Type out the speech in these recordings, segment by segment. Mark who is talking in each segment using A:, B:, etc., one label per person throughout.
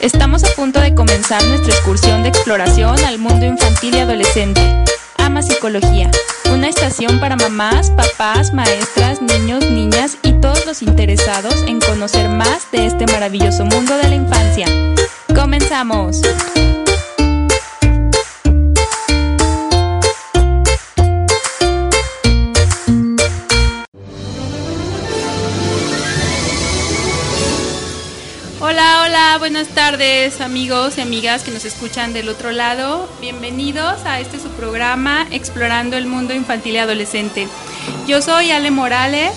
A: Estamos a punto de comenzar nuestra excursión de exploración al mundo infantil y adolescente. Ama Psicología, una estación para mamás, papás, maestras, niños, niñas y todos los interesados en conocer más de este maravilloso mundo de la infancia. ¡Comenzamos! Hola, hola, buenas tardes amigos y amigas que nos escuchan del otro lado. Bienvenidos a este su programa Explorando el Mundo Infantil y Adolescente. Yo soy Ale Morales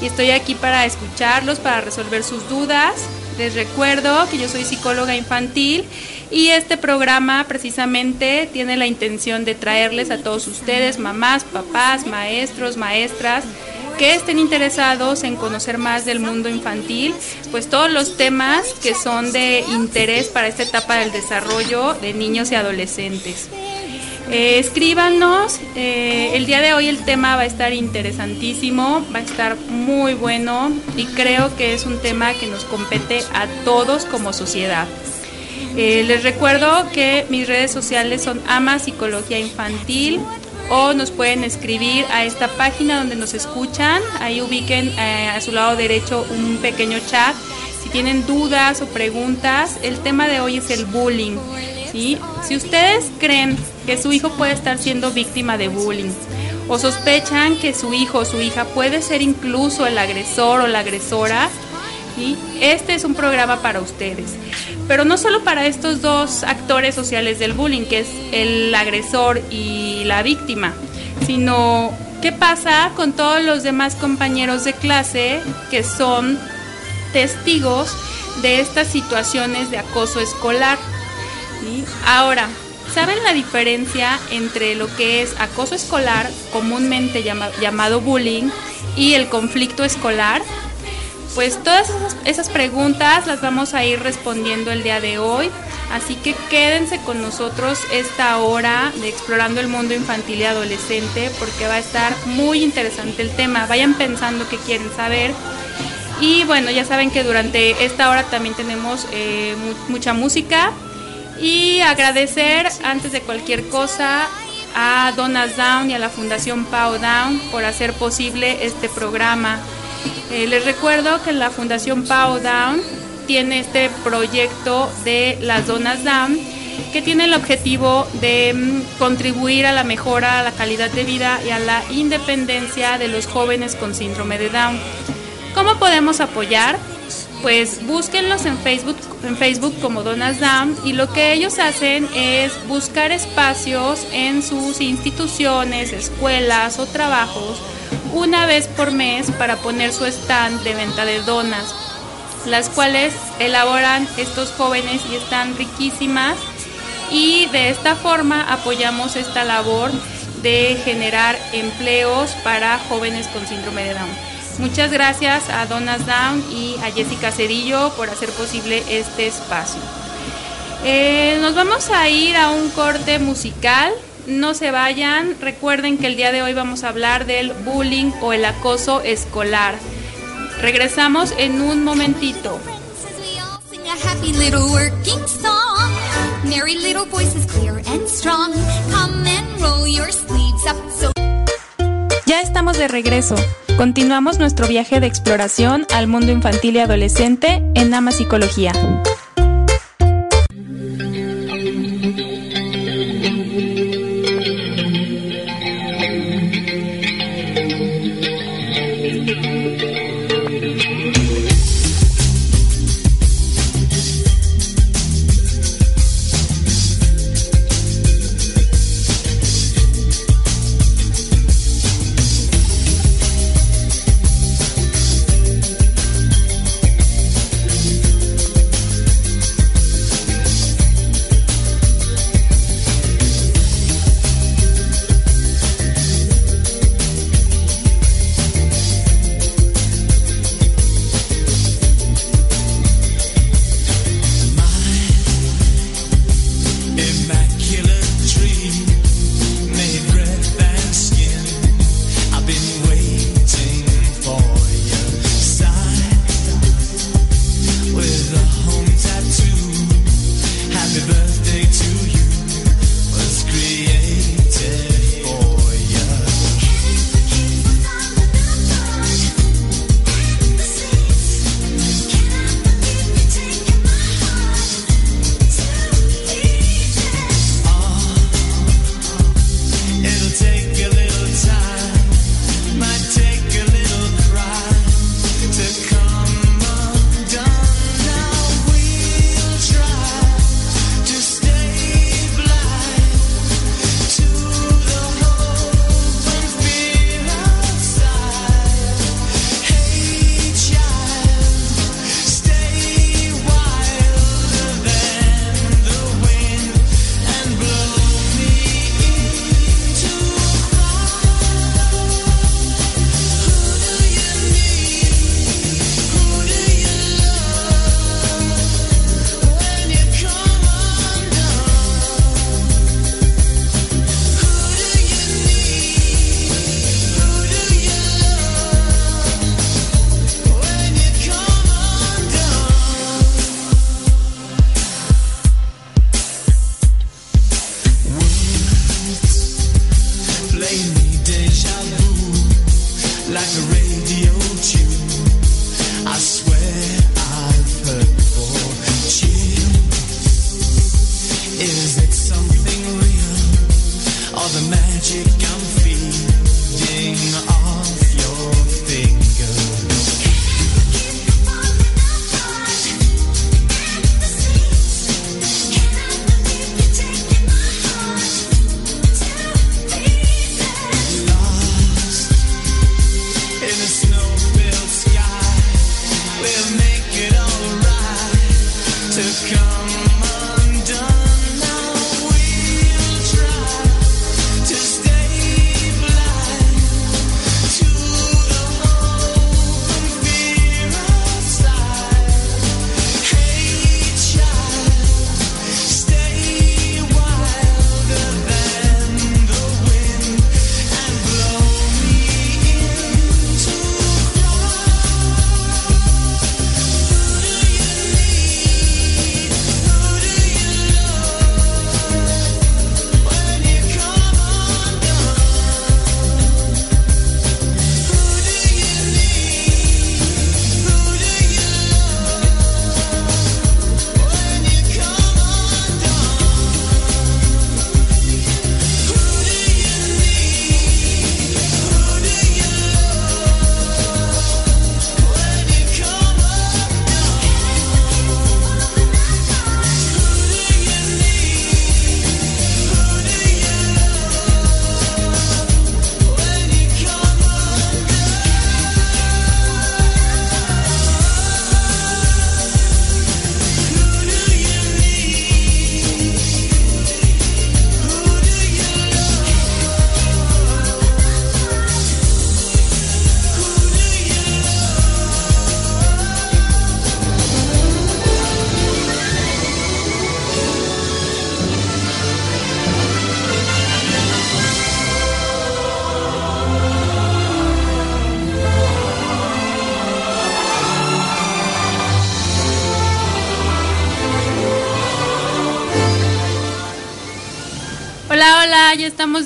A: y estoy aquí para escucharlos, para resolver sus dudas. Les recuerdo que yo soy psicóloga infantil y este programa precisamente tiene la intención de traerles a todos ustedes, mamás, papás, maestros, maestras, que estén interesados en conocer más del mundo infantil, pues todos los temas que son de interés para esta etapa del desarrollo de niños y adolescentes. Eh, escríbanos, eh, el día de hoy el tema va a estar interesantísimo, va a estar muy bueno y creo que es un tema que nos compete a todos como sociedad. Eh, les recuerdo que mis redes sociales son Ama Psicología Infantil, o nos pueden escribir a esta página donde nos escuchan. Ahí ubiquen eh, a su lado derecho un pequeño chat. Si tienen dudas o preguntas, el tema de hoy es el bullying. Si ustedes creen que su hijo puede estar siendo víctima de bullying o sospechan que su hijo o su hija puede ser incluso el agresor o la agresora, este es un programa para ustedes. Pero no solo para estos dos actores sociales del bullying, que es el agresor y la víctima, sino qué pasa con todos los demás compañeros de clase que son testigos de estas situaciones de acoso escolar. Ahora, ¿saben la diferencia entre lo que es acoso escolar, comúnmente llamado bullying, y el conflicto escolar? Pues todas esas, preguntas las vamos a ir respondiendo el día de hoy. Así que quédense con nosotros esta hora de explorando el mundo infantil y adolescente porque va a estar muy interesante el tema. Vayan pensando qué quieren saber. Y bueno, ya saben que durante esta hora también tenemos eh, mucha música. Y agradecer antes de cualquier cosa a Donas Down y a la Fundación Pau Down por hacer posible este programa. Eh, les recuerdo que la Fundación Pau Down tiene este proyecto de las donas Down que tiene el objetivo de mm, contribuir a la mejora, a la calidad de vida y a la independencia de los jóvenes con síndrome de Down. ¿Cómo podemos apoyar? Pues búsquenlos en Facebook, en Facebook como Donas Down y lo que ellos hacen es buscar espacios en sus instituciones, escuelas o trabajos una vez por mes para poner su stand de venta de donas, las cuales elaboran estos jóvenes y están riquísimas y de esta forma apoyamos esta labor de generar empleos para jóvenes con síndrome de Down. Muchas gracias a Donas Down y a Jessica Cerillo por hacer posible este espacio. Eh, nos vamos a ir a un corte musical no se vayan. Recuerden que el día de hoy vamos a hablar del bullying o el acoso escolar. Regresamos en un momentito. Ya estamos de regreso. Continuamos nuestro viaje de exploración al mundo infantil y adolescente en Ama Psicología.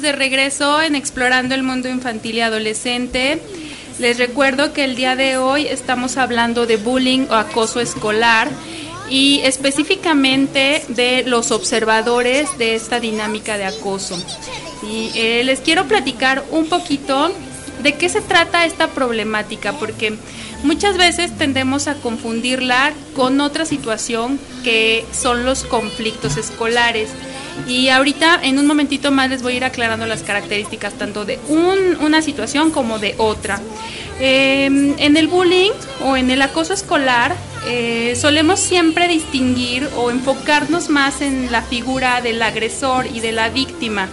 A: De regreso en Explorando el Mundo Infantil y Adolescente. Les recuerdo que el día de hoy estamos hablando de bullying o acoso escolar y específicamente de los observadores de esta dinámica de acoso. Y eh, les quiero platicar un poquito de qué se trata esta problemática, porque muchas veces tendemos a confundirla con otra situación que son los conflictos escolares. Y ahorita en un momentito más les voy a ir aclarando las características tanto de una situación como de otra. Em, en el bullying o en el acoso escolar eh, solemos siempre distinguir o enfocarnos más en la figura del agresor y de la víctima.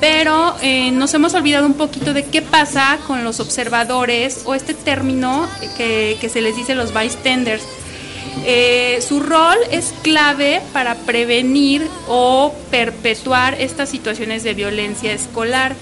A: Pero eh, nos hemos olvidado un poquito de qué pasa con los observadores o este término que, que se les dice los bystanders eh, su rol es clave para prevenir o perpetuar estas situaciones de violencia escolar.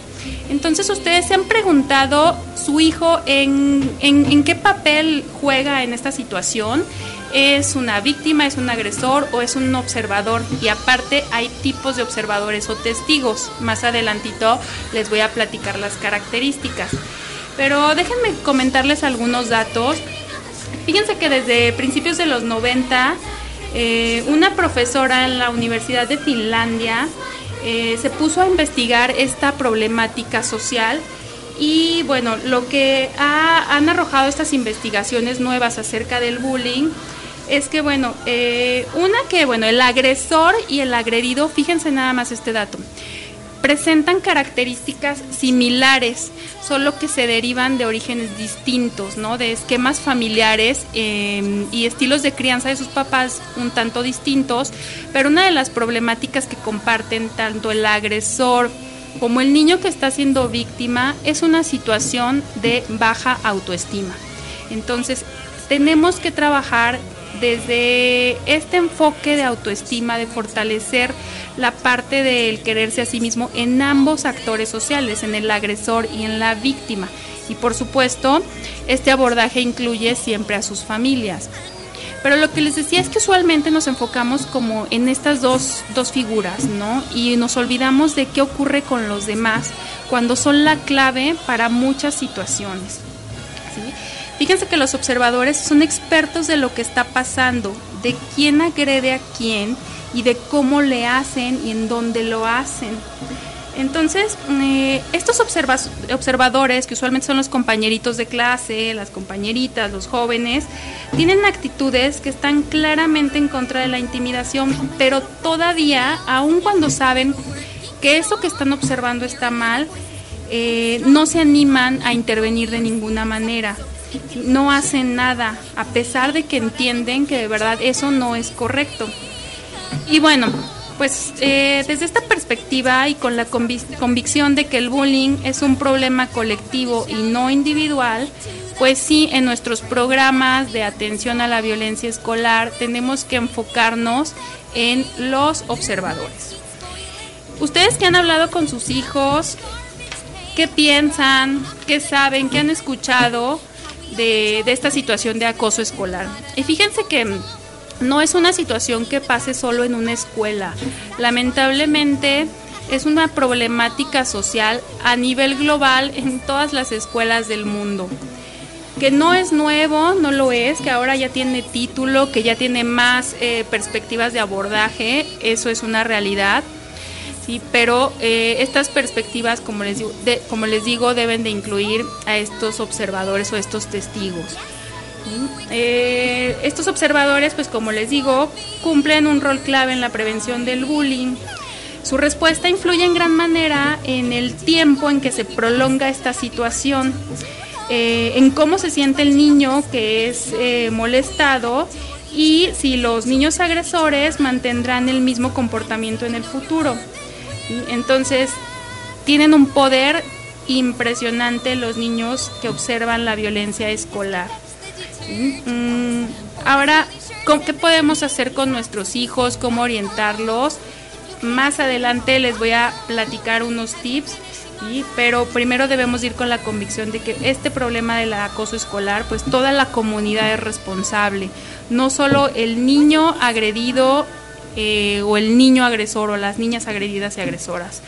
A: Entonces, ustedes se han preguntado su hijo en, en, qué papel juega en esta situación. ¿Es una víctima, es un agresor o es un observador? Y aparte hay tipos de observadores o testigos. Más adelantito les voy a platicar las características. Pero déjenme comentarles algunos datos Fíjense que desde principios de los 90, eh, una profesora en la Universidad de Finlandia eh, se puso a investigar esta problemática social y bueno, lo que han arrojado estas investigaciones nuevas acerca del bullying es que bueno, eh, una que bueno, el agresor y el agredido, fíjense nada más este dato, presentan características similares, solo que se derivan de orígenes distintos, ¿no? De esquemas familiares em, y estilos de crianza de sus papás un tanto distintos, pero una de las problemáticas que comparten tanto el agresor como el niño que está siendo víctima es una situación de baja autoestima. Entonces, tenemos que trabajar desde este enfoque de autoestima, de fortalecer la parte del quererse a sí mismo en ambos actores sociales, en el agresor y en la víctima. Y por supuesto, este abordaje incluye siempre a sus familias. Pero lo que les decía es que usualmente nos enfocamos como en estas dos, dos figuras, ¿no? Y nos olvidamos de qué ocurre con los demás cuando son la clave para muchas situaciones. Fíjense que los observadores son expertos de lo que está pasando, de quién agrede a quién y de cómo le hacen y en dónde lo hacen. Entonces, eh, estos observadores, que usualmente son los compañeritos de clase, las compañeritas, los jóvenes, tienen actitudes que están claramente en contra de la intimidación, pero todavía, aun cuando saben que eso que están observando está mal, eh, no se animan a intervenir de ninguna manera no hacen nada, a pesar de que entienden que de verdad eso no es correcto. Y bueno, pues eh, desde esta perspectiva y con la convicción de que el bullying es un problema colectivo y no individual, pues sí, en nuestros programas de atención a la violencia escolar tenemos que enfocarnos en los observadores. Ustedes que han hablado con sus hijos, ¿qué piensan? ¿Qué saben? ¿Qué han escuchado? De, esta situación de acoso escolar. Y fíjense que no es una situación que pase solo en una escuela. Lamentablemente es una problemática social a nivel global en todas las escuelas del mundo. Que no es nuevo, no lo es, que ahora ya tiene título, que ya tiene más eh, perspectivas de abordaje, eso es una realidad. ¿Sí? pero eh, estas perspectivas, como les, digo, deben de incluir a estos observadores o estos testigos. Eh, estos observadores, pues como les digo, cumplen un rol clave en la prevención del bullying. Su respuesta influye en gran manera en el tiempo en que se prolonga esta situación, eh, en cómo se siente el niño que es molestado y si los niños agresores mantendrán el mismo comportamiento en el futuro. Entonces, tienen un poder impresionante los niños que observan la violencia escolar. Mm, ahora, ¿qué podemos hacer con nuestros hijos? ¿Cómo orientarlos? Más adelante les voy a platicar unos tips, pero primero debemos ir con la convicción de que este problema del acoso escolar, pues toda la comunidad es responsable, no solo el niño agredido eh, o el niño agresor o las niñas agredidas y agresoras.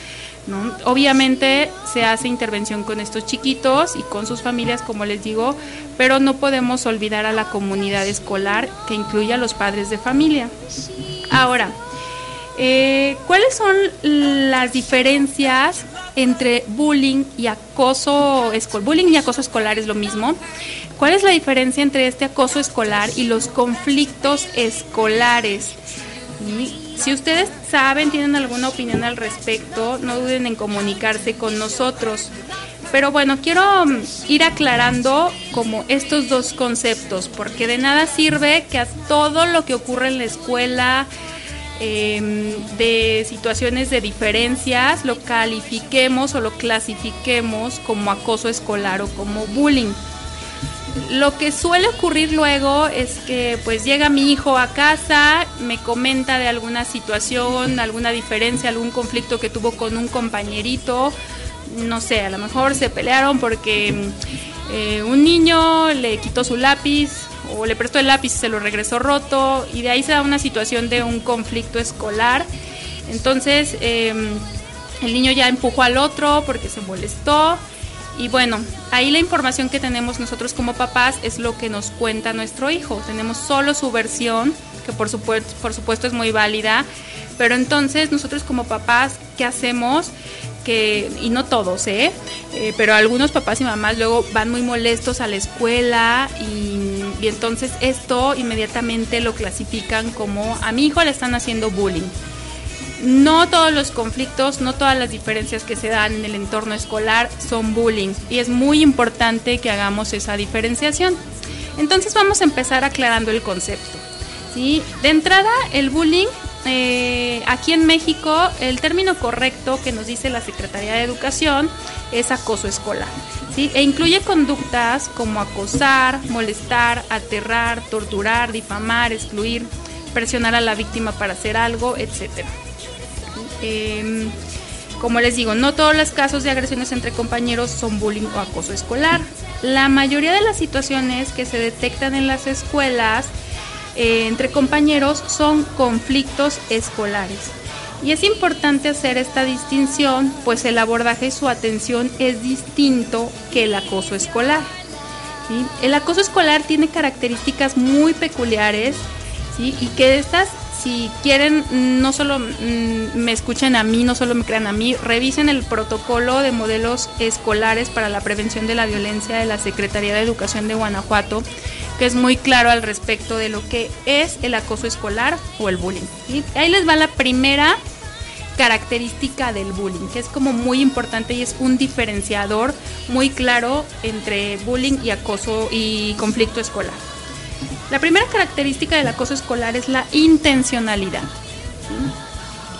A: Obviamente se hace intervención con estos chiquitos y con sus familias, como les digo, pero no podemos olvidar a la comunidad escolar que incluye a los padres de familia. Ahora, eh, ¿cuáles son las diferencias entre bullying y acoso escolar? Bullying y acoso escolar es lo mismo. ¿Cuál es la diferencia entre este acoso escolar y los conflictos escolares? Si ustedes saben, tienen alguna opinión al respecto, no duden en comunicarse con nosotros. Pero bueno, quiero mm, ir aclarando como estos dos conceptos, porque de nada sirve que a todo lo que ocurre en la escuela, em, de situaciones de diferencias, lo califiquemos o lo clasifiquemos como acoso escolar o como bullying. Lo que suele ocurrir luego es que pues llega mi hijo a casa, me comenta de alguna situación, alguna diferencia, algún conflicto que tuvo con un compañerito, no sé, a lo mejor se pelearon porque eh, un niño le quitó su lápiz o le prestó el lápiz y se lo regresó roto y de ahí se da una situación de un conflicto escolar. Entonces em, el niño ya empujó al otro porque se molestó y bueno, ahí la información que tenemos nosotros como papás es lo que nos cuenta nuestro hijo. Tenemos solo su versión, que por supuesto, por supuesto es muy válida, pero entonces nosotros como papás, ¿qué hacemos? Que, y no todos, ¿eh? ¿eh? pero algunos papás y mamás luego van muy molestos a la escuela y, y entonces esto inmediatamente lo clasifican como a mi hijo le están haciendo bullying no todos los conflictos, no todas las diferencias que se dan en el entorno escolar son bullying y es muy importante que hagamos esa diferenciación. Entonces vamos a empezar aclarando el concepto. ¿sí? De entrada, el bullying, eh, aquí en México, el término correcto que nos dice la Secretaría de Educación es acoso escolar. ¿sí? E incluye conductas como acosar, molestar, aterrar, torturar, difamar, excluir, presionar a la víctima para hacer algo, etcétera. Em, como les digo, no todos los casos de agresiones entre compañeros son bullying o acoso escolar. La mayoría de las situaciones que se detectan en las escuelas eh, entre compañeros son conflictos escolares. Y es importante hacer esta distinción, pues el abordaje y su atención es distinto que el acoso escolar. El acoso escolar tiene características muy peculiares y que estas si quieren, no solo mm, me escuchen a mí, no solo me crean a mí, revisen el protocolo de modelos escolares para la prevención de la violencia de la Secretaría de Educación de Guanajuato, que es muy claro al respecto de lo que es el acoso escolar o el bullying. Ahí les va la primera característica del bullying, que es como muy importante y es un diferenciador muy claro entre bullying y acoso y conflicto escolar. La primera característica del acoso escolar es la intencionalidad.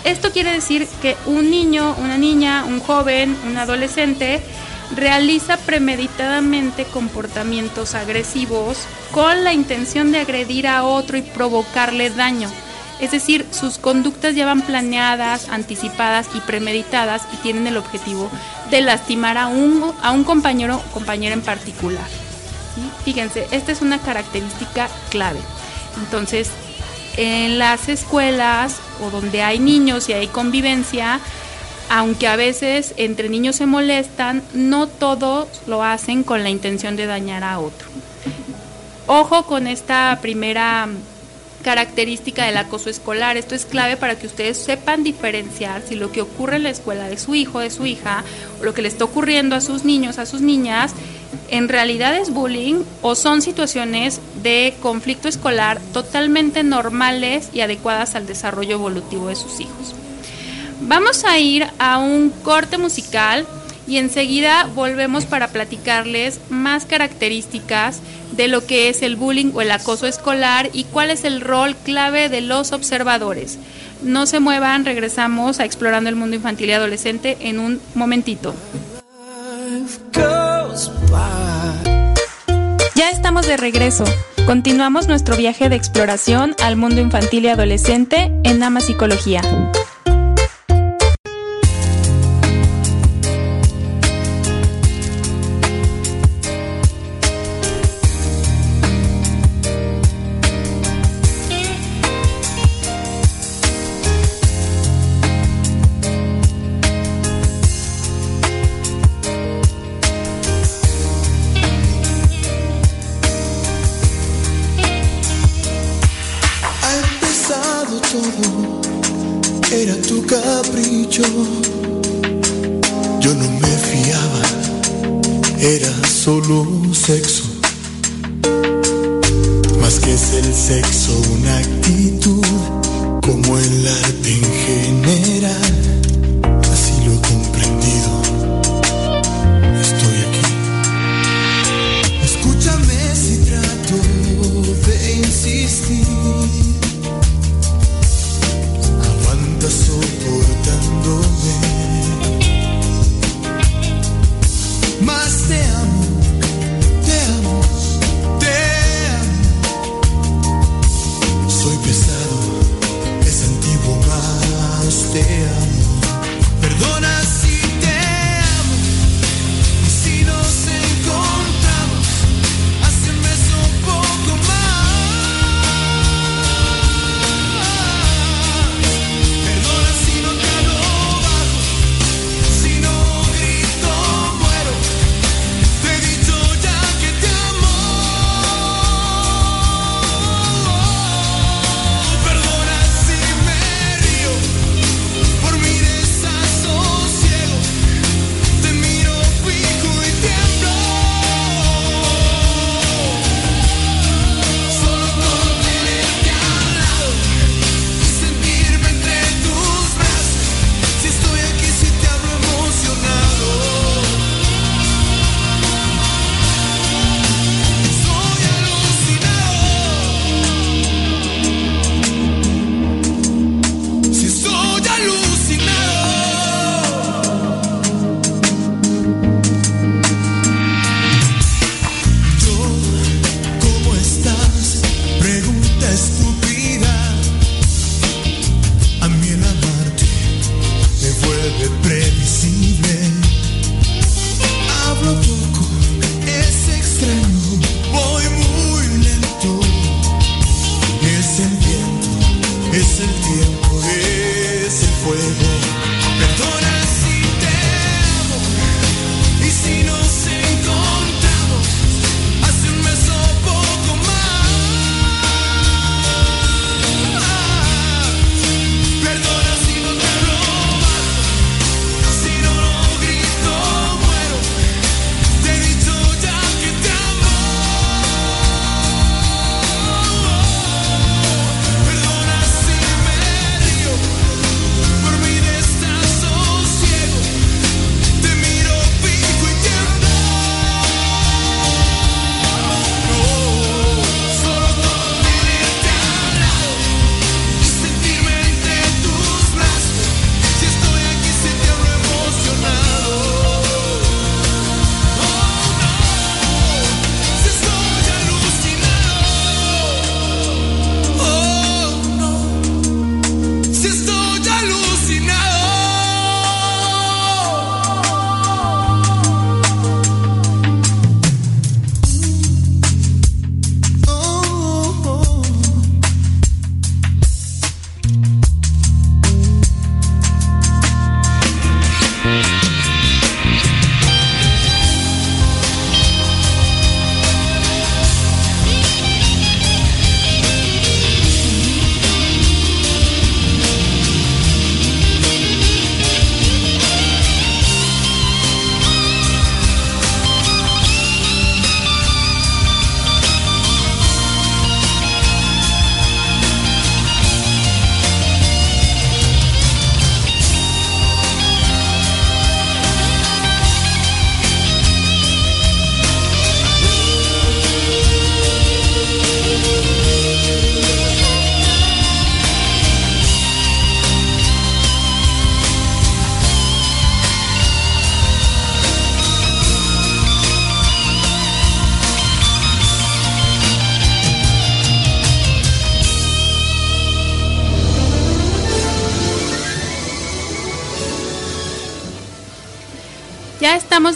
A: Esto quiere decir que un niño, una niña, un joven, un adolescente realiza premeditadamente comportamientos agresivos con la intención de agredir a otro y provocarle daño. Es decir, sus conductas ya van planeadas, anticipadas y premeditadas y tienen el objetivo de lastimar a un, compañero o compañera en particular. Fíjense, esta es una característica clave. Entonces, en las escuelas o donde hay niños y hay convivencia, aunque a veces entre niños se molestan, no todos lo hacen con la intención de dañar a otro. Ojo con esta primera característica del acoso escolar. Esto es clave para que ustedes sepan diferenciar si lo que ocurre en la escuela de su hijo, de su hija, o lo que le está ocurriendo a sus niños, a sus niñas, en realidad es bullying o son situaciones de conflicto escolar totalmente normales y adecuadas al desarrollo evolutivo de sus hijos. Vamos a ir a un corte musical y enseguida volvemos para platicarles más características de lo que es el bullying o el acoso escolar y cuál es el rol clave de los observadores. No se muevan, regresamos a Explorando el Mundo Infantil y Adolescente en un momentito. Ya estamos de regreso. Continuamos nuestro viaje de exploración al mundo infantil y adolescente en Ama Psicología.
B: solo sexo.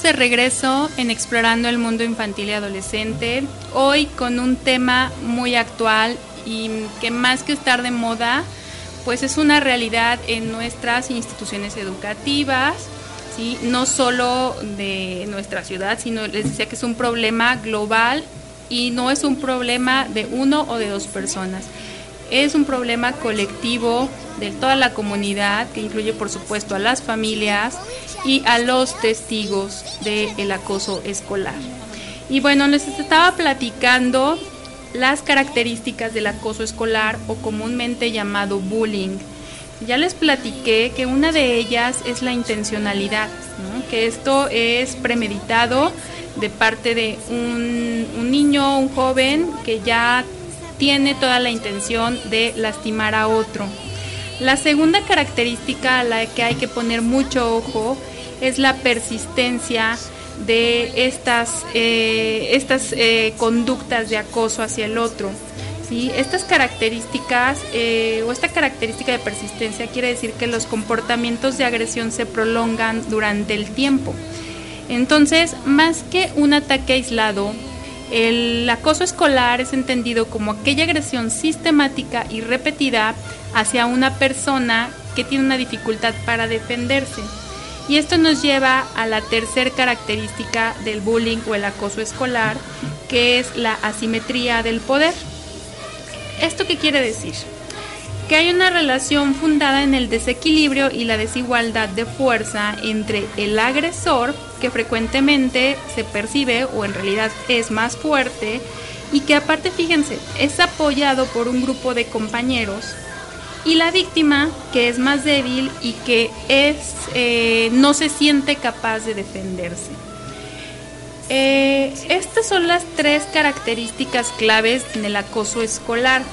B: de
A: regreso en Explorando el Mundo Infantil y Adolescente, hoy con un tema muy actual y que más que estar de moda, pues es una realidad en nuestras instituciones educativas, ¿sí? no solo de nuestra ciudad, sino les decía que es un problema global y no es un problema de uno o de dos personas, es un problema colectivo de toda la comunidad, que incluye por supuesto a las familias y a los testigos del acoso escolar. Y bueno, les estaba platicando las características del acoso escolar o comúnmente llamado bullying. Ya les platiqué que una de ellas es la intencionalidad, que esto es premeditado de parte de un, un niño, un joven que ya tiene toda la intención de lastimar a otro. La segunda característica a la que hay que poner mucho ojo es la persistencia de estas, eh, estas eh, conductas de acoso hacia el otro. ¿sí? Estas características eh, o esta característica de persistencia quiere decir que los comportamientos de agresión se prolongan durante el tiempo. Entonces, más que un ataque aislado, el acoso escolar es entendido como aquella agresión sistemática y repetida hacia una persona que tiene una dificultad para defenderse. Y esto nos lleva a la tercera característica del bullying o el acoso escolar, que es la asimetría del poder. ¿Esto qué quiere decir? Que hay una relación fundada en el desequilibrio y la desigualdad de fuerza entre el agresor, que frecuentemente se percibe o en realidad es más fuerte, y que aparte, fíjense, es apoyado por un grupo de compañeros y la víctima que es más débil y que es eh, no se siente capaz de defenderse. Eh, estas son las tres características claves en el acoso escolar.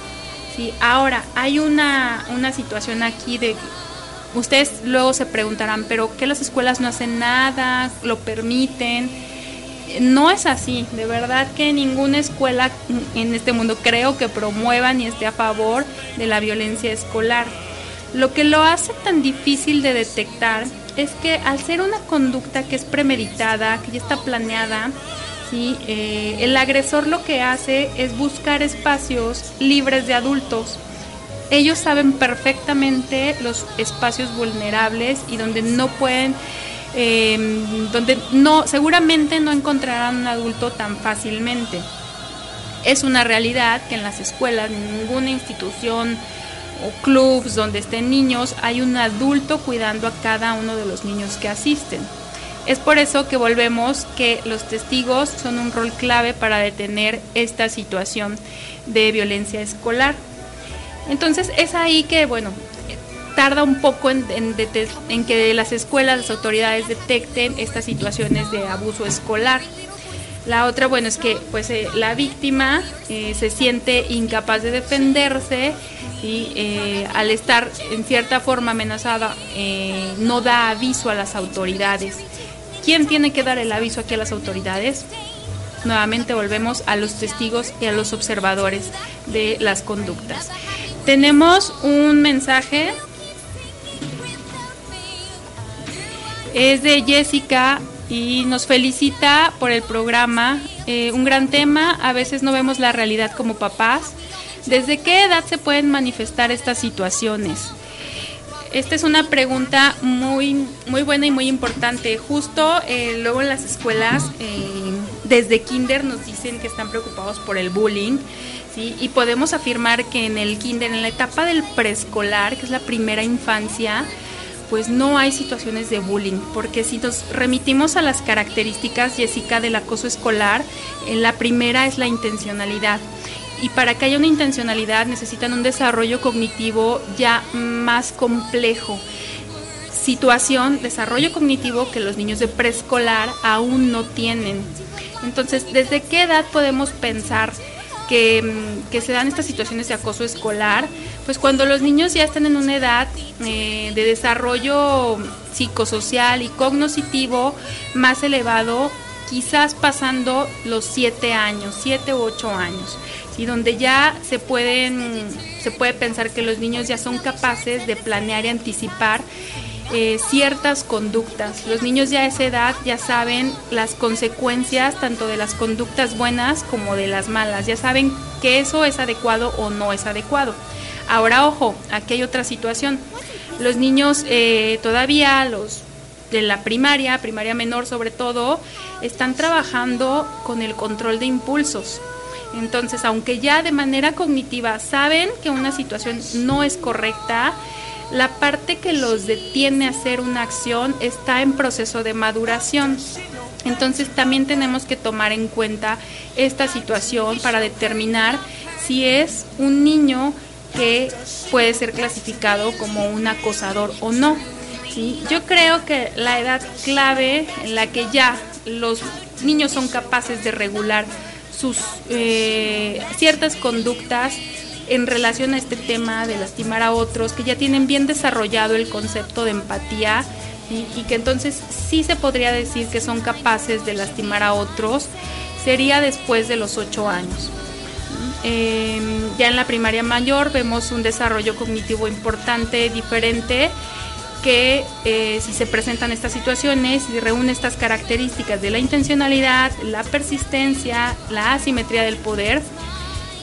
A: Ahora, hay una, una situación aquí de... Ustedes luego se preguntarán, pero ¿qué las escuelas no hacen nada? ¿Lo permiten? no es así, de verdad que ninguna escuela en este mundo creo que promueva ni esté a favor de la violencia escolar. Lo que lo hace tan difícil de detectar es que al ser una conducta que es premeditada, que ya está planeada, Eh, el agresor lo que hace es buscar espacios libres de adultos. Ellos saben perfectamente los espacios vulnerables y donde no pueden Em, donde no, seguramente no encontrarán un adulto tan fácilmente. Es una realidad que en las escuelas, ninguna institución o clubs donde estén niños, hay un adulto cuidando a cada uno de los niños que asisten. Es por eso que volvemos que los testigos son un rol clave para detener esta situación de violencia escolar. Entonces es ahí que, bueno, tarda un poco en, que las escuelas, las autoridades detecten estas situaciones de abuso escolar. La otra, bueno, es que pues eh, la víctima eh, se siente incapaz de defenderse y eh, al estar en cierta forma amenazada no da aviso a las autoridades. ¿Quién tiene que dar el aviso aquí a las autoridades? Nuevamente volvemos a los testigos y a los observadores de las conductas. Tenemos un mensaje es de Jessica y nos felicita por el programa. Eh, un gran tema, a veces no vemos la realidad como papás. ¿Desde qué edad se pueden manifestar estas situaciones? Esta es una pregunta muy, muy buena y muy importante. Justo eh, luego en las escuelas, eh, desde kinder nos dicen que están preocupados por el bullying. Y podemos afirmar que en el kinder, en la etapa del preescolar, que es la primera infancia, pues no hay situaciones de bullying, porque si nos remitimos a las características, Jessica, del acoso escolar, la primera es la intencionalidad. Y para que haya una intencionalidad necesitan un desarrollo cognitivo ya más complejo. Situación, desarrollo cognitivo que los niños de preescolar aún no tienen. Entonces, ¿desde qué edad podemos pensar que, que, se dan estas situaciones de acoso escolar, pues cuando los niños ya están en una edad eh, de desarrollo psicosocial y cognitivo más elevado, quizás pasando los siete años, siete u ocho años, y donde ya se pueden, se puede pensar que los niños ya son capaces de planear y anticipar eh, ciertas conductas. Los niños ya a esa edad ya saben las consecuencias tanto de las conductas buenas como de las malas, ya saben que eso es adecuado o no es adecuado. Ahora, ojo, aquí hay otra situación. Los niños eh, todavía, los de la primaria, primaria menor sobre todo, están trabajando con el control de impulsos. Entonces, aunque ya de manera cognitiva saben que una situación no es correcta, la parte que los detiene a hacer una acción está en proceso de maduración. Entonces también tenemos que tomar en cuenta esta situación para determinar si es un niño que puede ser clasificado como un acosador o no. Yo creo que la edad clave en la que ya los niños son capaces de regular sus eh, ciertas conductas en relación a este tema de lastimar a otros, que ya tienen bien desarrollado el concepto de empatía y que entonces sí se podría decir que son capaces de lastimar a otros, sería después de los ocho años. Em, ya en la primaria mayor vemos un desarrollo cognitivo importante, diferente, que eh, si se presentan estas situaciones y reúne estas características de la intencionalidad, la persistencia, la asimetría del poder,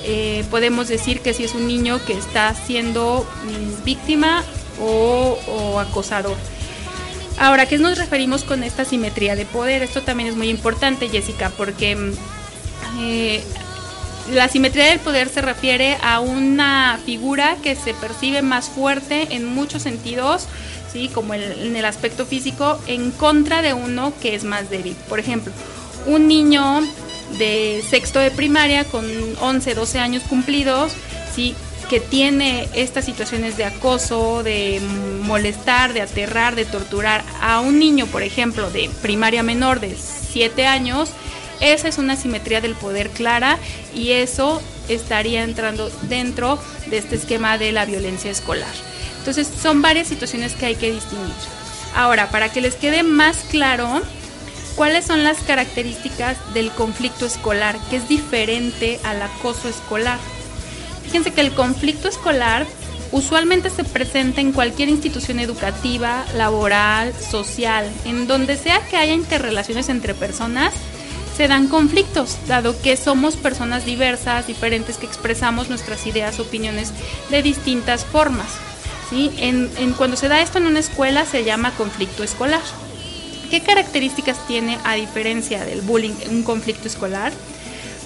A: eh, podemos decir que si es un niño que está siendo mm, víctima o, acosador. Ahora, ¿qué nos referimos con esta asimetría de poder? Esto también es muy importante, Jessica, porque mm, eh, la simetría del poder se refiere a una figura que se percibe más fuerte en muchos sentidos, como en el aspecto físico, en contra de uno que es más débil. Por ejemplo, un niño de sexto de primaria con 11, 12 años cumplidos, ¿sí? que tiene estas situaciones de acoso, de molestar, de aterrar, de torturar a un niño, por ejemplo, de primaria menor de 7 años, esa es una simetría del poder clara y eso estaría entrando dentro de este esquema de la violencia escolar. Entonces son varias situaciones que hay que distinguir. Ahora, para que les quede más claro, ¿cuáles son las características del conflicto escolar, que es diferente al acoso escolar? Fíjense que el conflicto escolar usualmente se presenta en cualquier institución educativa, laboral, social, en donde sea que haya interrelaciones entre personas, se dan conflictos, dado que somos personas diversas, diferentes, que expresamos nuestras ideas, opiniones de distintas formas. ¿Sí? En, cuando se da esto en una escuela se llama conflicto escolar. ¿Qué características tiene a diferencia del bullying un conflicto escolar?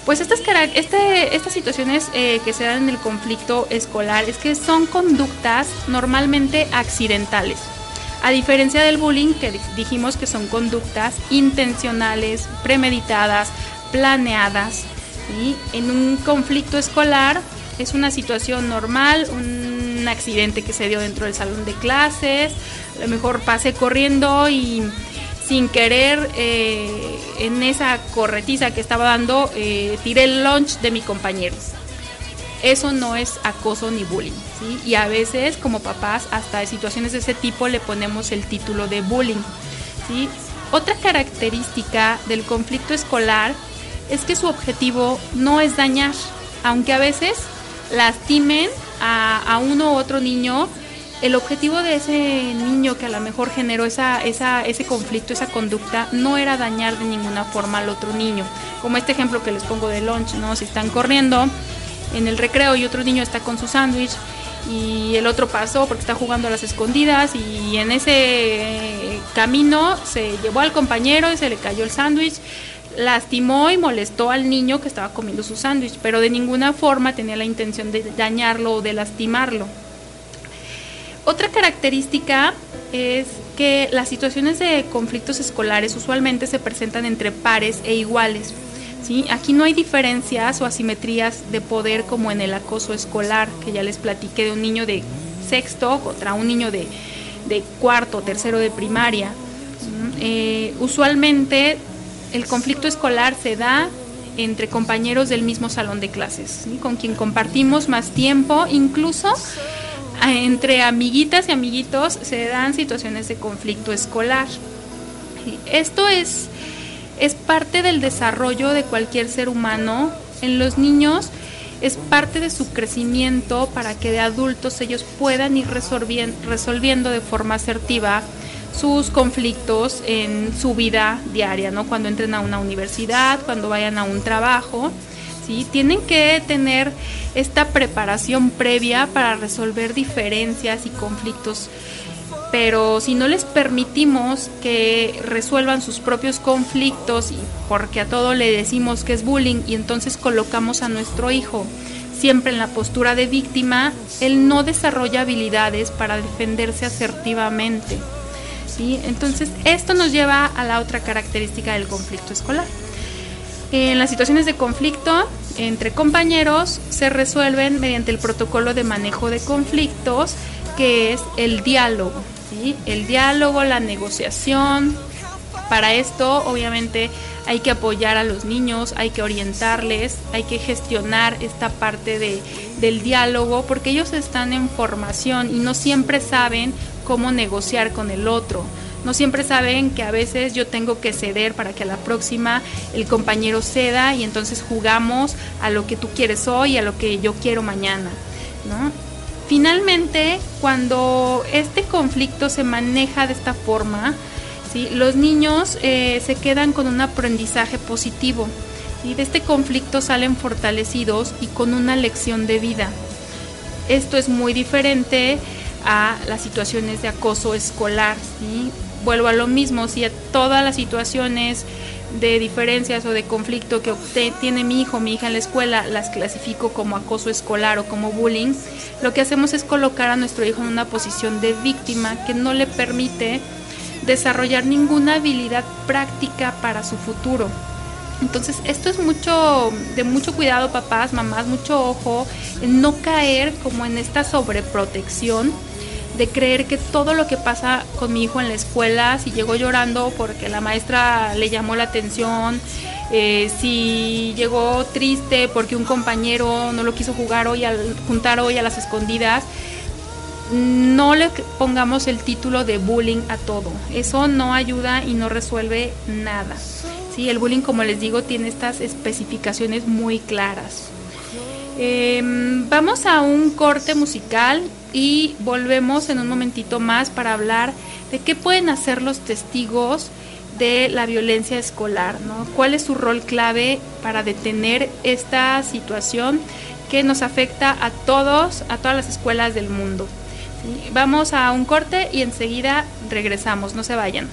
A: Pues estas, este, estas situaciones eh, que se dan en el conflicto escolar es que son conductas normalmente accidentales. A diferencia del bullying, que dijimos que son conductas intencionales, premeditadas, planeadas. y En un conflicto escolar es una situación normal, un accidente que se dio dentro del salón de clases, a lo mejor pasé corriendo y sin querer eh, en esa corretiza que estaba dando eh, tiré el lunch de mi compañero eso no es acoso ni bullying. ¿sí? Y a veces como papás hasta en situaciones de ese tipo le ponemos el título de bullying. ¿sí? Otra característica del conflicto escolar es que su objetivo no es dañar, aunque a veces lastimen a, uno u otro niño, el objetivo de ese niño que a lo mejor generó esa, esa, ese conflicto, esa conducta, no era dañar de ninguna forma al otro niño. Como este ejemplo que les pongo de lunch, ¿no? Si están corriendo en el recreo y otro niño está con su sándwich y el otro pasó porque está jugando a las escondidas y en ese camino se llevó al compañero y se le cayó el sándwich, lastimó y molestó al niño que estaba comiendo su sándwich, pero de ninguna forma tenía la intención de dañarlo o de lastimarlo. Otra característica es que las situaciones de conflictos escolares usualmente se presentan entre pares e iguales. Aquí no hay diferencias o asimetrías de poder como en el acoso escolar, que ya les platiqué de un niño de sexto contra un niño de, cuarto o tercero de primaria. Eh, usualmente el conflicto escolar se da entre compañeros del mismo salón de clases, con quien compartimos más tiempo, incluso entre amiguitas y amiguitos se dan situaciones de conflicto escolar. Esto es es parte del desarrollo de cualquier ser humano. En los niños es parte de su crecimiento para que de adultos ellos puedan ir resolviendo de forma asertiva sus conflictos en su vida diaria, ¿no? Cuando entren a una universidad, cuando vayan a un trabajo, ¿sí? Tienen que tener esta preparación previa para resolver diferencias y conflictos pero si no les permitimos que resuelvan sus propios conflictos y porque a todo le decimos que es bullying y entonces colocamos a nuestro hijo siempre en la postura de víctima, él no desarrolla habilidades para defenderse asertivamente. Entonces, esto nos lleva a la otra característica del conflicto escolar. En las situaciones de conflicto entre compañeros se resuelven mediante el protocolo de manejo de conflictos, que es el diálogo. El diálogo, la negociación. Para esto, obviamente, hay que apoyar a los niños, hay que orientarles, hay que gestionar esta parte de, del diálogo, porque ellos están en formación y no siempre saben cómo negociar con el otro. No siempre saben que a veces yo tengo que ceder para que a la próxima el compañero ceda y entonces jugamos a lo que tú quieres hoy, a lo que yo quiero mañana. Finalmente, cuando este conflicto se maneja de esta forma, los niños eh, se quedan con un aprendizaje positivo. y De este conflicto salen fortalecidos y con una lección de vida. Esto es muy diferente a las situaciones de acoso escolar. Vuelvo a lo mismo, si a todas las situaciones de diferencias o de conflicto que tiene mi hijo, mi hija en la escuela, las clasifico como acoso escolar o como bullying, lo que hacemos es colocar a nuestro hijo en una posición de víctima que no le permite desarrollar ninguna habilidad práctica para su futuro. Entonces, esto es mucho de mucho cuidado, papás, mamás, mucho ojo en no caer como en esta sobreprotección de creer que todo lo que pasa con mi hijo en la escuela, si llegó llorando porque la maestra le llamó la atención, eh, si llegó triste porque un compañero no lo quiso jugar hoy al juntar hoy a las escondidas, no le pongamos el título de bullying a todo. Eso no ayuda y no resuelve nada. ¿sí? El bullying, como les digo, tiene estas especificaciones muy claras. Em, vamos a un corte musical y volvemos en un momentito más para hablar de qué pueden hacer los testigos de la violencia escolar, ¿no? ¿Cuál es su rol clave para detener esta situación que nos afecta a todos, a todas las escuelas del mundo? Vamos a un corte y enseguida regresamos, no se vayan.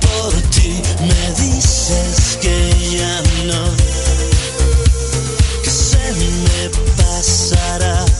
C: por ti, me dices que ya no, que se me pasará.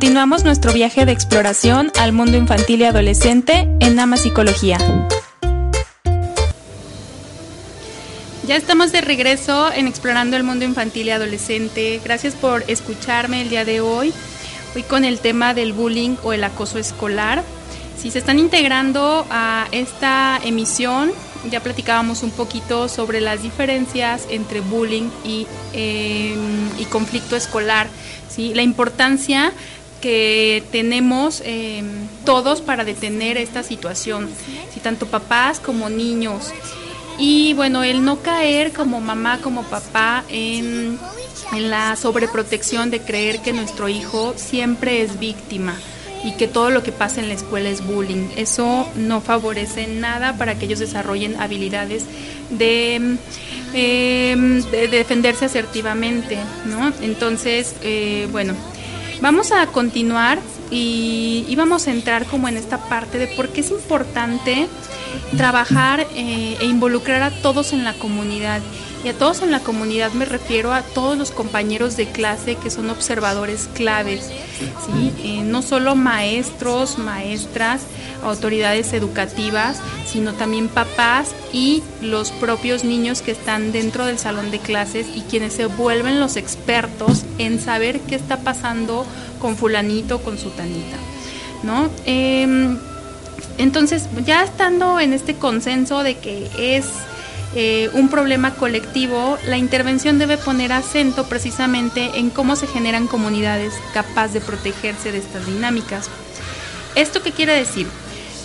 A: Continuamos nuestro viaje de exploración al mundo infantil y adolescente en Ama Psicología. Ya estamos de regreso en Explorando el Mundo Infantil y Adolescente. Gracias por escucharme el día de hoy. Hoy con el tema del bullying o el acoso escolar. Si se están integrando a esta emisión, ya platicábamos un poquito sobre las diferencias entre bullying y, eh, y conflicto escolar. ¿sí? La importancia que tenemos eh, todos para detener esta situación, ¿sí? tanto papás como niños. Y bueno, el no caer como mamá, como papá en, la sobreprotección de creer que nuestro hijo siempre es víctima y que todo lo que pasa en la escuela es bullying. Eso no favorece nada para que ellos desarrollen habilidades de, de defenderse asertivamente, ¿no? Entonces, eh, bueno, vamos a continuar y, y vamos a entrar como en esta parte de por qué es importante trabajar eh, e involucrar a todos en la comunidad. Y a todos en la comunidad me refiero a todos los compañeros de clase que son observadores claves. Eh, no solo maestros, maestras, autoridades educativas, sino también papás y los propios niños que están dentro del salón de clases y quienes se vuelven los expertos en saber qué está pasando con fulanito, con sutanita, ¿no? Em, entonces, ya estando en este consenso de que es eh, un problema colectivo, la intervención debe poner acento precisamente en cómo se generan comunidades capaces de protegerse de estas dinámicas. ¿Esto qué quiere decir?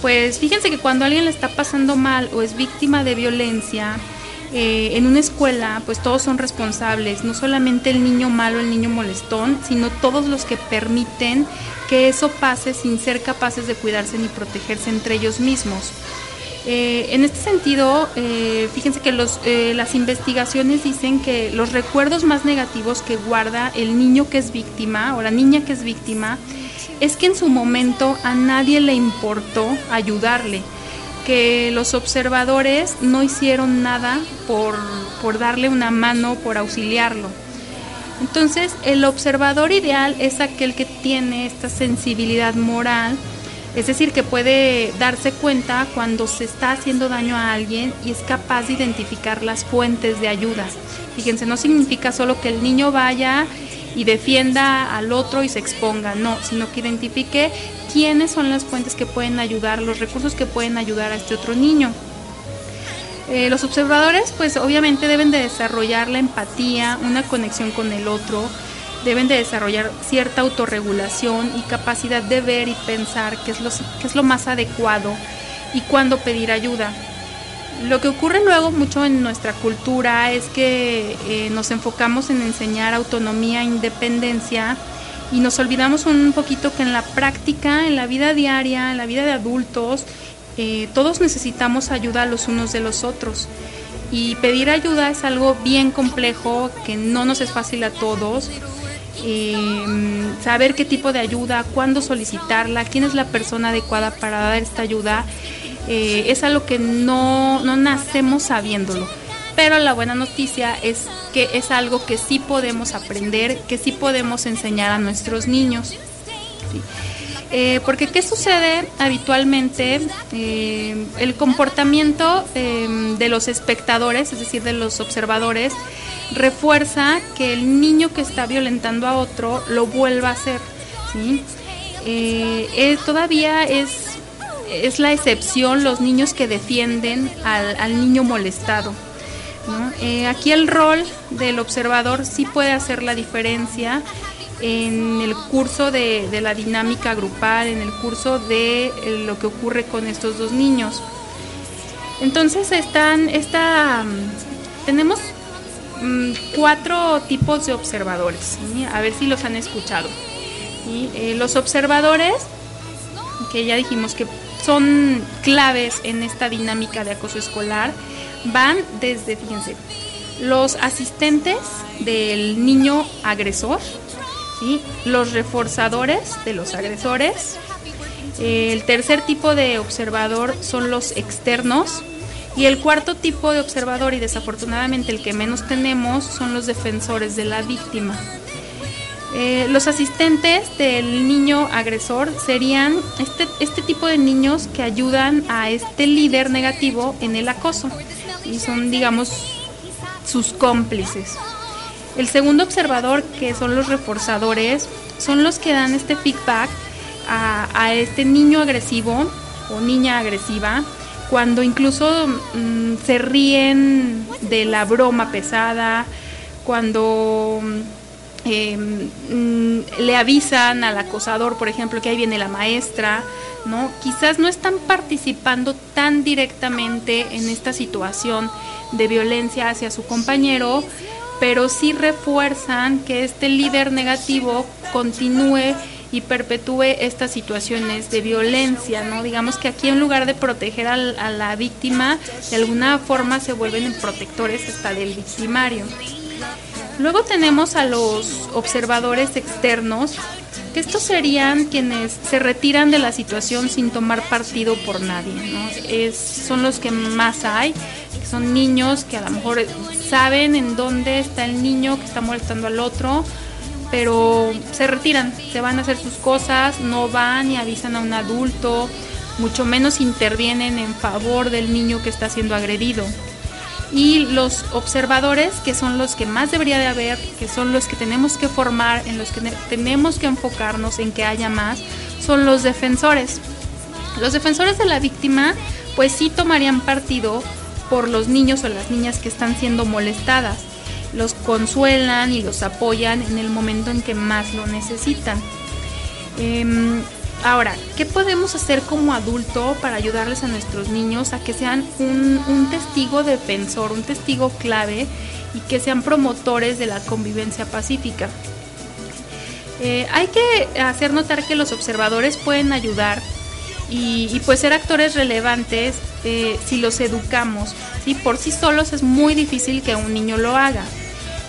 A: Pues fíjense que cuando alguien le está pasando mal o es víctima de violencia, eh, en una escuela, pues todos son responsables, no solamente el niño malo, el niño molestón, sino todos los que permiten que eso pase sin ser capaces de cuidarse ni protegerse entre ellos mismos. Eh, en este sentido, eh, fíjense que los, eh, las investigaciones dicen que los recuerdos más negativos que guarda el niño que es víctima o la niña que es víctima es que en su momento a nadie le importó ayudarle, que los observadores no hicieron nada por, por darle una mano, por auxiliarlo. Entonces, el observador ideal es aquel que tiene esta sensibilidad moral, es decir, que puede darse cuenta cuando se está haciendo daño a alguien y es capaz de identificar las fuentes de ayuda. Fíjense, no significa solo que el niño vaya y defienda al otro y se exponga, no, sino que identifique quiénes son las fuentes que pueden ayudar, los recursos que pueden ayudar a este otro niño. Eh, los observadores pues obviamente deben de desarrollar la empatía, una conexión con el otro, deben de desarrollar cierta autorregulación y capacidad de ver y pensar qué es lo, qué es lo más adecuado y cuándo pedir ayuda. Lo que ocurre luego mucho en nuestra cultura es que eh, nos enfocamos en enseñar autonomía e independencia y nos olvidamos un poquito que en la práctica, en la vida diaria, en la vida de adultos, eh, todos necesitamos ayuda los unos de los otros. Y pedir ayuda es algo bien complejo, que no nos es fácil a todos. Eh, saber qué tipo de ayuda, cuándo solicitarla, quién es la persona adecuada para dar esta ayuda, eh, es algo que no, no nacemos sabiéndolo. Pero la buena noticia es que es algo que sí podemos aprender, que sí podemos enseñar a nuestros niños. Eh, porque ¿qué sucede habitualmente? Eh, el comportamiento de los espectadores, es decir, de los observadores, refuerza que el niño que está violentando a otro lo vuelva a hacer. ¿sí? todavía es, es la excepción los niños que defienden al, niño molestado. aquí el rol del observador sí puede hacer la diferencia en el curso de, la dinámica grupal, en el curso de eh, lo que ocurre con estos dos niños. Entonces están, esta, mm, tenemos mm, cuatro tipos de observadores, a ver si los han escuchado. Eh, los observadores, que ya dijimos que son claves en esta dinámica de acoso escolar, van desde, fíjense, los asistentes del niño agresor, los reforzadores de los agresores. El tercer tipo de observador son los externos. Y el cuarto tipo de observador, y desafortunadamente el que menos tenemos, son los defensores de la víctima. Eh, los asistentes del niño agresor serían este, este tipo de niños que ayudan a este líder negativo en el acoso y son, digamos, sus cómplices. El segundo observador, que son los reforzadores, son los que dan este feedback a, este niño agresivo o niña agresiva, cuando incluso mm, se ríen de la broma pesada, cuando em, mm, le avisan al acosador, por ejemplo, que ahí viene la maestra, ¿no? Quizás no están participando tan directamente en esta situación de violencia hacia su compañero, pero sí refuerzan que este líder negativo continúe y perpetúe estas situaciones de violencia, ¿no? Digamos que aquí en lugar de proteger a la víctima, de alguna forma se vuelven protectores hasta del victimario. Luego tenemos a los observadores externos, que estos serían quienes se retiran de la situación sin tomar partido por nadie, ¿no? Es, son los que más hay son niños que a lo mejor saben en dónde está el niño que está molestando al otro, pero se retiran, se van a hacer sus cosas, no van y avisan a un adulto, mucho menos intervienen en favor del niño que está siendo agredido. Y los observadores, que son los que más debería de haber, que son los que tenemos que formar, en los que tenemos que enfocarnos en que haya más, son los defensores. Los defensores de la víctima, pues sí tomarían partido por los niños o las niñas que están siendo molestadas. Los consuelan y los apoyan en el momento en que más lo necesitan. Em, ahora, ¿qué podemos hacer como adulto para ayudarles a nuestros niños a que sean un, testigo defensor, un testigo clave y que sean promotores de la convivencia pacífica? Eh, hay que hacer notar que los observadores pueden ayudar y, pues ser actores relevantes eh, si los educamos. y Por sí solos es muy difícil que un niño lo haga.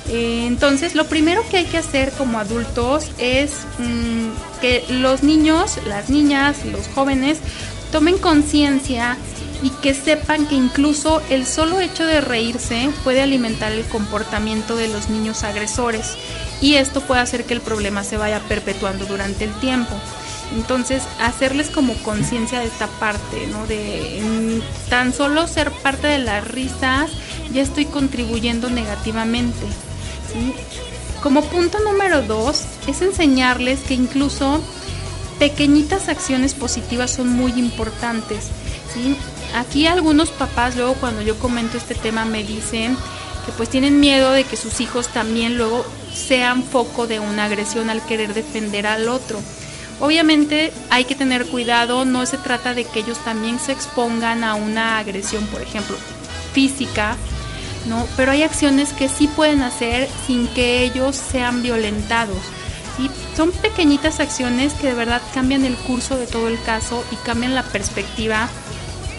A: Eh, entonces, lo primero que hay que hacer como adultos es mm, que los niños, las niñas, los jóvenes tomen conciencia y que sepan que incluso el solo hecho de reírse puede alimentar el comportamiento de los niños agresores y esto puede hacer que el problema se vaya perpetuando durante el tiempo. Entonces, hacerles como conciencia de esta parte, ¿no? De tan solo ser parte de las risas, ya estoy contribuyendo negativamente. Como punto número dos, es enseñarles que incluso pequeñitas acciones positivas son muy importantes. Aquí algunos papás luego cuando yo comento este tema me dicen que pues tienen miedo de que sus hijos también luego sean foco de una agresión al querer defender al otro. Obviamente hay que tener cuidado, no se trata de que ellos también se expongan a una agresión, por ejemplo, física, ¿no? Pero hay acciones que sí pueden hacer sin que ellos sean violentados. Y son pequeñitas acciones que de verdad cambian el curso de todo el caso y cambian la perspectiva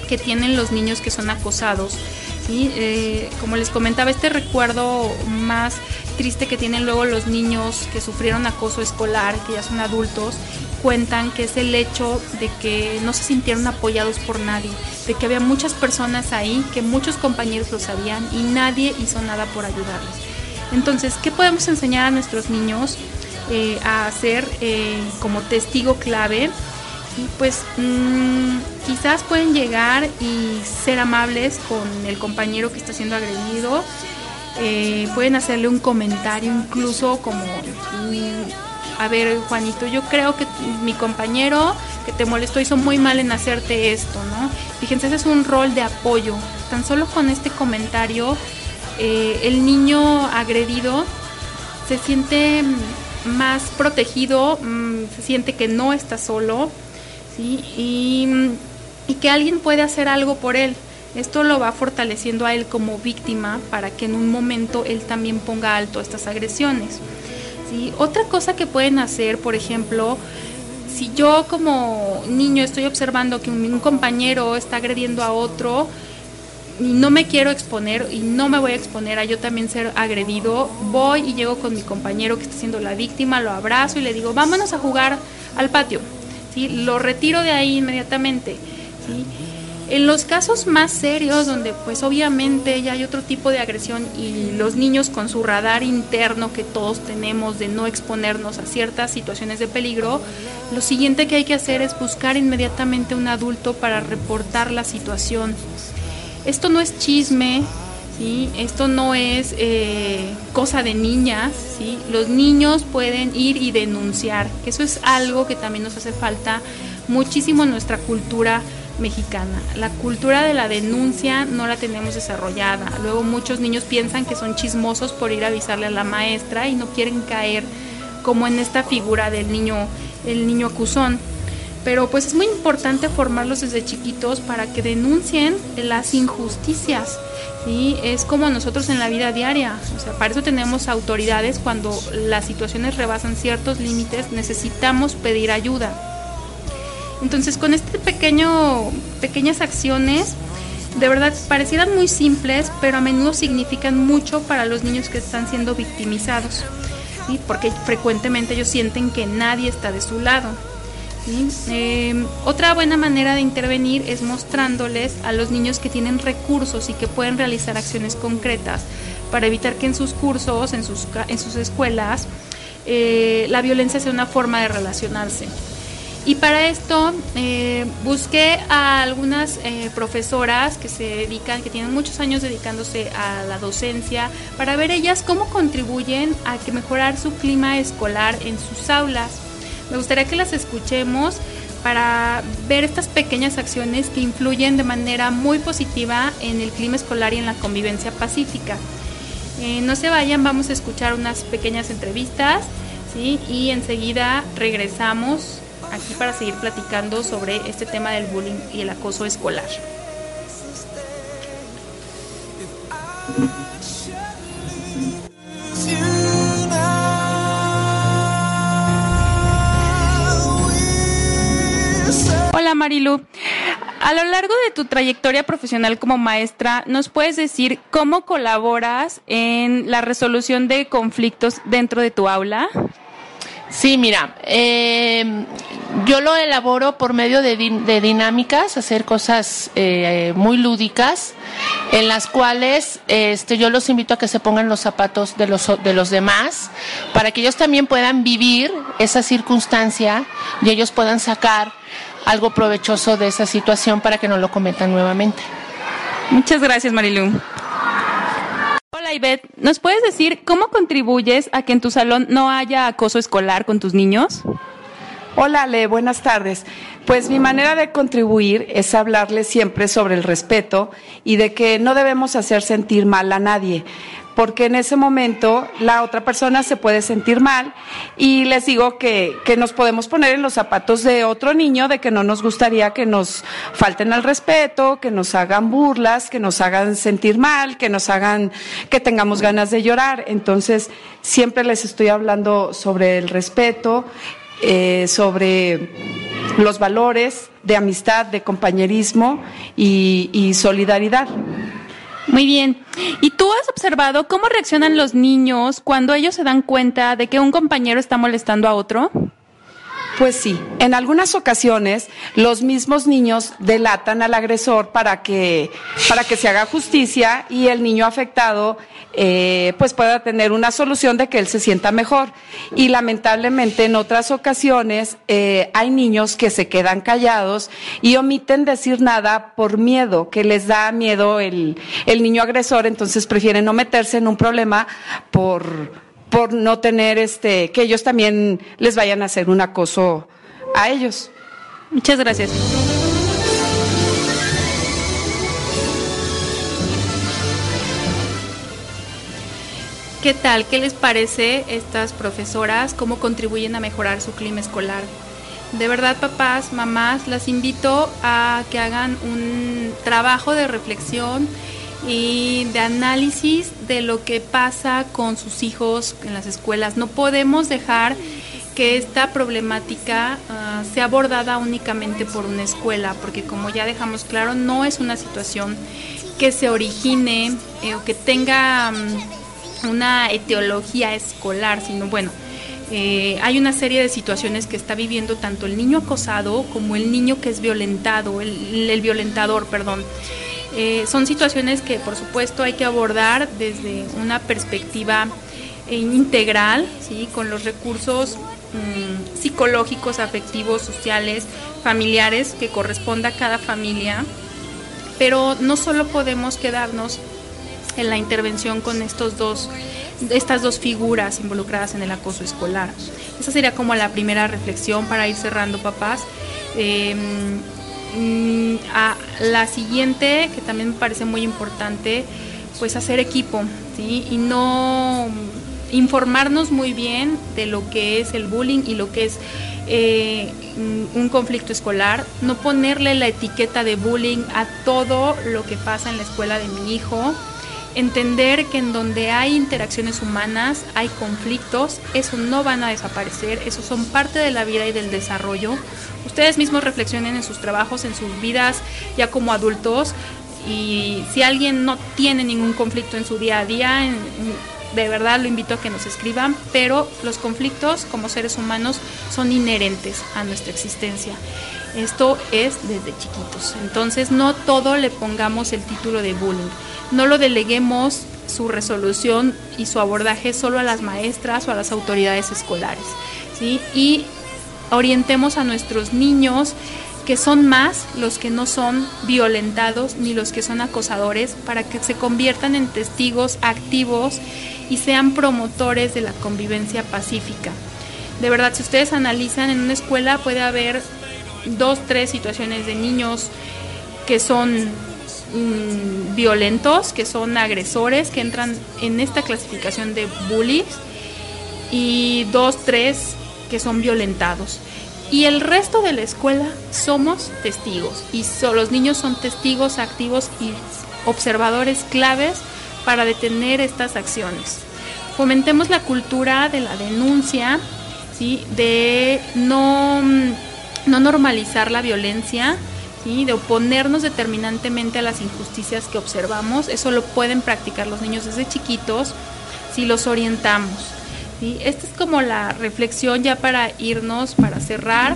A: que tienen los niños que son acosados. ¿sí? Eh, como les comentaba, este recuerdo más triste que tienen luego los niños que sufrieron acoso escolar, que ya son adultos, cuentan que es el hecho de que no se sintieron apoyados por nadie, de que había muchas personas ahí, que muchos compañeros lo sabían y nadie hizo nada por ayudarles. Entonces, ¿qué podemos enseñar a nuestros niños eh, a hacer eh, como testigo clave? Pues mm, quizás pueden llegar y ser amables con el compañero que está siendo agredido. Eh, pueden hacerle un comentario incluso como, mm, a ver Juanito, yo creo que mi compañero que te molestó hizo muy mal en hacerte esto, ¿no? Fíjense, ese es un rol de apoyo. Tan solo con este comentario, eh, el niño agredido se siente mm, más protegido, se siente que no está solo, y, que alguien puede hacer algo por él. Esto lo va fortaleciendo a él como víctima para que en un momento él también ponga alto estas agresiones. ¿Sí? Otra cosa que pueden hacer, por ejemplo, si yo como niño estoy observando que un, compañero está agrediendo a otro, y no me quiero exponer y no me voy a exponer a yo también ser agredido, voy y llego con mi compañero que está siendo la víctima, lo abrazo y le digo, vámonos a jugar al patio lo retiro de ahí inmediatamente. En los casos más serios, donde pues obviamente ya hay otro tipo de agresión y los niños con su radar interno que todos tenemos de no exponernos a ciertas situaciones de peligro, lo siguiente que hay que hacer es buscar inmediatamente un adulto para reportar la situación. Esto no es chisme, ¿sí? Esto no es eh, cosa de niñas, ¿sí? Los niños pueden ir y denunciar, eso es algo que también nos hace falta muchísimo en nuestra cultura mexicana. La cultura de la denuncia no la tenemos desarrollada. Luego muchos niños piensan que son chismosos por ir a avisarle a la maestra y no quieren caer como en esta figura del niño, el niño acusón pero pues es muy importante formarlos desde chiquitos para que denuncien las injusticias. y Es como nosotros en la vida diaria, o sea, para eso tenemos autoridades cuando las situaciones rebasan ciertos límites, necesitamos pedir ayuda. Entonces, con este pequeño pequeñas acciones de verdad parecieran muy simples, pero a menudo significan mucho para los niños que están siendo victimizados, porque frecuentemente ellos sienten que nadie está de su lado. Em, otra buena manera de intervenir es mostrándoles a los niños que tienen recursos y que pueden realizar acciones concretas para evitar que en sus cursos, en sus, sus escuelas, eh, la violencia sea una forma de relacionarse. Y para esto eh, busqué a algunas eh, profesoras que se dedican, que tienen muchos años dedicándose a la docencia, para ver ellas cómo contribuyen a que mejorar su clima escolar en sus aulas. Me gustaría que las escuchemos para ver estas pequeñas acciones que influyen de manera muy positiva en el clima escolar y en la convivencia pacífica. Eh, no se vayan, vamos a escuchar unas pequeñas entrevistas ¿sí? y enseguida regresamos aquí para seguir platicando sobre este tema del bullying y el acoso escolar. Hola Marilu. A lo largo de tu trayectoria profesional como maestra, ¿nos puedes decir cómo colaboras en la resolución de conflictos dentro de tu aula?
D: Sí, mira, em, yo lo elaboro por medio de, dinámicas, hacer cosas eh, muy lúdicas, en las cuales este, yo los invito a que se pongan los zapatos de los, de los demás, para que ellos también puedan vivir esa circunstancia y ellos puedan sacar algo provechoso de esa situación para que no lo cometan nuevamente.
A: Muchas gracias, Marilu. Hola, Ivette. ¿Nos puedes decir cómo contribuyes a que en tu salón no haya acoso escolar con tus niños?
E: Hola, Ale, buenas tardes. Pues mi manera de contribuir es hablarles siempre sobre el respeto y de que no debemos hacer sentir mal a nadie porque en ese momento la otra persona se puede sentir mal y les digo que, que, nos podemos poner en los zapatos de otro niño, de que no nos gustaría que nos falten al respeto, que nos hagan burlas, que nos hagan sentir mal, que nos hagan que tengamos ganas de llorar. Entonces, siempre les estoy hablando sobre el respeto, eh, sobre los valores de amistad, de compañerismo y, y solidaridad.
A: Muy bien. ¿Y tú has observado cómo reaccionan los niños cuando ellos se dan cuenta de que un compañero está molestando a otro?
E: Pues sí, en algunas ocasiones los mismos niños delatan al agresor para que, para que se haga justicia y el niño afectado eh, pues pueda tener una solución de que él se sienta mejor. Y lamentablemente en otras ocasiones eh, hay niños que se quedan callados y omiten decir nada por miedo, que les da miedo el, el niño agresor, entonces prefieren no meterse en un problema por por no tener este, que ellos también les vayan a hacer un acoso a ellos.
A: Muchas gracias. ¿Qué tal? ¿Qué les parece estas profesoras? ¿Cómo contribuyen a mejorar su clima escolar? De verdad, papás, mamás, las invito a que hagan un trabajo de reflexión y de análisis de lo que pasa con sus hijos en las escuelas. No podemos dejar que esta problemática uh, sea abordada únicamente por una escuela, porque como ya dejamos claro, no es una situación que se origine eh, o que tenga um, una etiología escolar, sino bueno, eh, hay una serie de situaciones que está viviendo tanto el niño acosado como el niño que es violentado, el, violentador, perdón. Eh, son situaciones que por supuesto hay que abordar desde una perspectiva eh, integral, ¿sí? con los recursos mm, psicológicos, afectivos, sociales, familiares que corresponda a cada familia. Pero no solo podemos quedarnos en la intervención con estos dos, estas dos figuras involucradas en el acoso escolar. Esa sería como la primera reflexión para ir cerrando, papás. Eh, Mm, a la siguiente, que también me parece muy importante, pues hacer equipo, ¿sí? Y no informarnos muy bien de lo que es el bullying y lo que es eh, un conflicto escolar, no ponerle la etiqueta de bullying a todo lo que pasa en la escuela de mi hijo, entender que en donde hay interacciones humanas hay conflictos, eso no van a desaparecer, eso son parte de la vida y del desarrollo. Ustedes mismos reflexionen en sus trabajos, en sus vidas ya como adultos y si alguien no tiene ningún conflicto en su día a día, de verdad lo invito a que nos escriban, pero los conflictos como seres humanos son inherentes a nuestra existencia. Esto es desde chiquitos. Entonces no todo le pongamos el título de bullying no lo deleguemos su resolución y su abordaje solo a las maestras o a las autoridades escolares, ¿sí? Y orientemos a nuestros niños que son más los que no son violentados ni los que son acosadores para que se conviertan en testigos activos y sean promotores de la convivencia pacífica. De verdad, si ustedes analizan en una escuela puede haber dos, tres situaciones de niños que son Mm, violentos, que son agresores, que entran en esta clasificación de bullies, y dos, tres que son violentados. Y el resto de la escuela somos testigos, y los niños son testigos activos y observadores claves para detener estas acciones. Fomentemos la cultura de la denuncia, de no, no normalizar la violencia, de oponernos determinantemente a las injusticias que observamos. Eso lo pueden practicar los niños desde chiquitos si los orientamos. ¿sí? Esta es como la reflexión ya para irnos, para cerrar.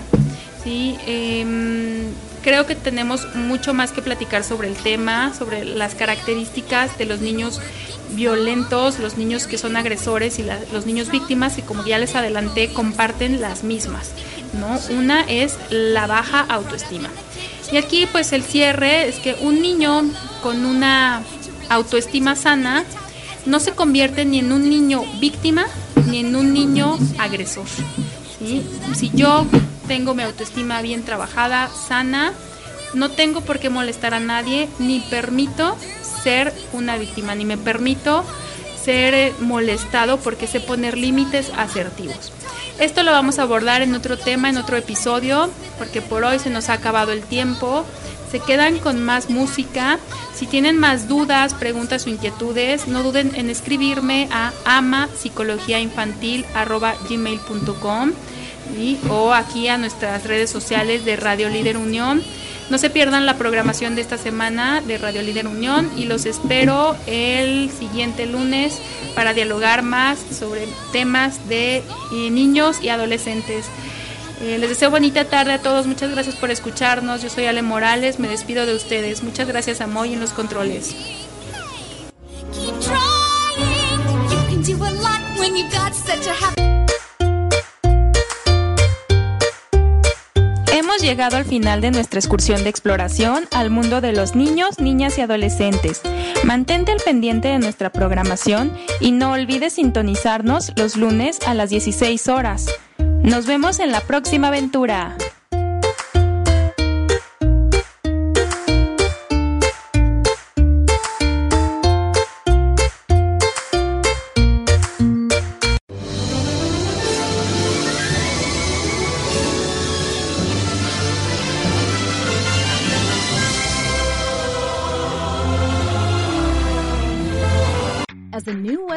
A: ¿sí? Em, creo que tenemos mucho más que platicar sobre el tema, sobre las características de los niños violentos, los niños que son agresores y los niños víctimas, y como ya les adelanté, comparten las mismas. ¿no? Una es la baja autoestima. Y aquí pues el cierre es que un niño con una autoestima sana no se convierte ni en un niño víctima ni en un niño agresor. Si yo tengo mi autoestima bien trabajada, sana, no tengo por qué molestar a nadie, ni permito ser una víctima, ni me permito ser molestado porque sé poner límites asertivos. Esto lo vamos a abordar en otro tema, en otro episodio, porque por hoy se nos ha acabado el tiempo. Se quedan con más música. Si tienen más dudas, preguntas o inquietudes, no duden en escribirme a amapsicologiainfantil.gmail.com. o aquí a nuestras redes sociales de Radio Líder Unión. No se pierdan la programación de esta semana de Radio Líder Unión y los espero el siguiente lunes para dialogar más sobre temas de eh, niños y adolescentes. Eh, les deseo bonita tarde a todos, muchas gracias por escucharnos. Yo soy Ale Morales, me despido de ustedes. Muchas gracias a Moy en los controles. Hemos llegado al final de nuestra excursión de exploración al mundo de los niños, niñas y adolescentes. Mantente al pendiente de nuestra programación y no olvides sintonizarnos los lunes a las 16 horas. Nos vemos en la próxima aventura.